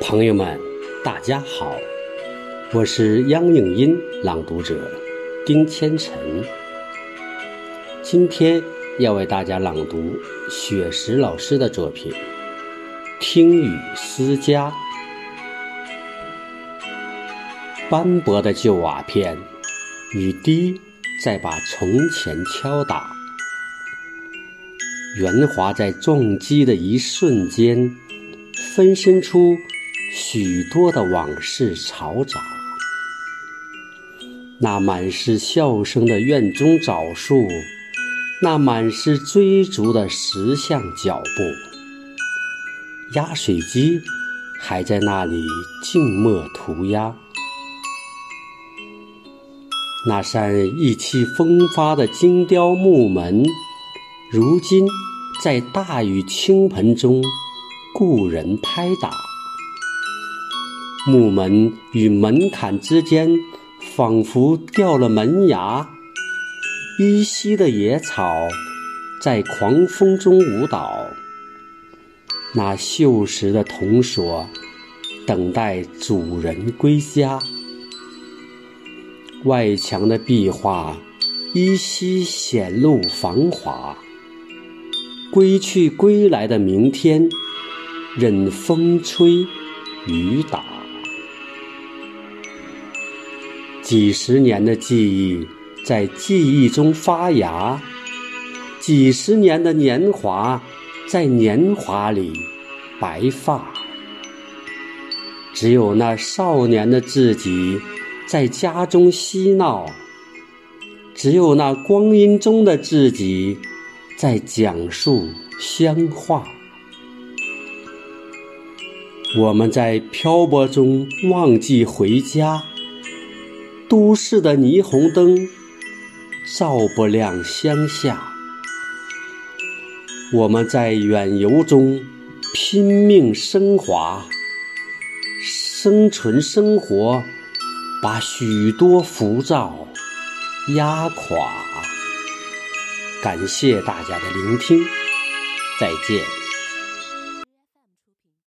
朋友们，大家好，我是央影音朗读者丁千晨。今天要为大家朗读雪石老师的作品《听雨思家》。斑驳的旧瓦片，雨滴在把从前敲打，圆滑在撞击的一瞬间，分身出许多的往事嘈杂。那满是笑声的院中枣树，那满是追逐的石像脚步，压水机还在那里静默涂鸦。那扇意气风发的精雕木门，如今在大雨倾盆中故人拍打。木门与门槛之间，仿佛掉了门牙。依稀的野草在狂风中舞蹈。那锈蚀的铜锁，等待主人归家。外墙的壁画依稀显露繁华。归去归来的明天，任风吹雨打。几十年的记忆在记忆中发芽，几十年的年华在年华里白发。只有那少年的自己。在家中嬉闹，只有那光阴中的自己在讲述乡话。我们在漂泊中忘记回家，都市的霓虹灯照不亮乡下。我们在远游中拼命升华，生存生活。把许多浮躁压垮。感谢大家的聆听，再见。